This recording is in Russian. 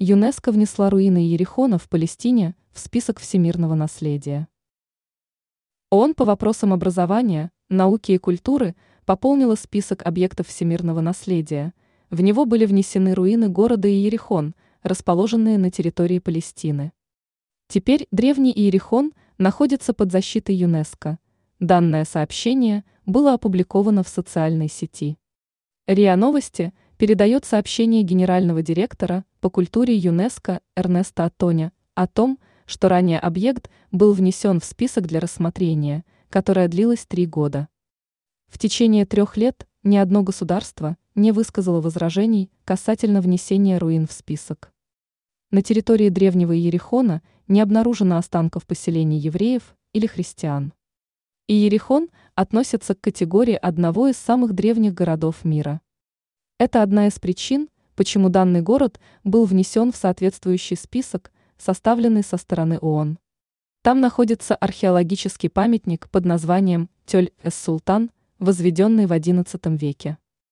ЮНЕСКО внесла руины Иерихона в Палестине в список всемирного наследия. ООН по вопросам образования, науки и культуры пополнила список объектов всемирного наследия. В него были внесены руины города Иерихон, расположенные на территории Палестины. Теперь древний Иерихон находится под защитой ЮНЕСКО. Данное сообщение было опубликовано в социальной сети. РИА Новости передает сообщение генерального директора по культуре ЮНЕСКО Эрнеста Атоня о том, что ранее объект был внесен в список для рассмотрения, которое длилось три года. В течение трех лет ни одно государство не высказало возражений касательно внесения руин в список. На территории древнего Иерихона не обнаружено останков поселений евреев или христиан. Иерихон относится к категории одного из самых древних городов мира. Это одна из причин, почему данный город был внесен в соответствующий список, составленный со стороны ООН. Там находится археологический памятник под названием Тёль-эс-Султан, возведенный в XI веке.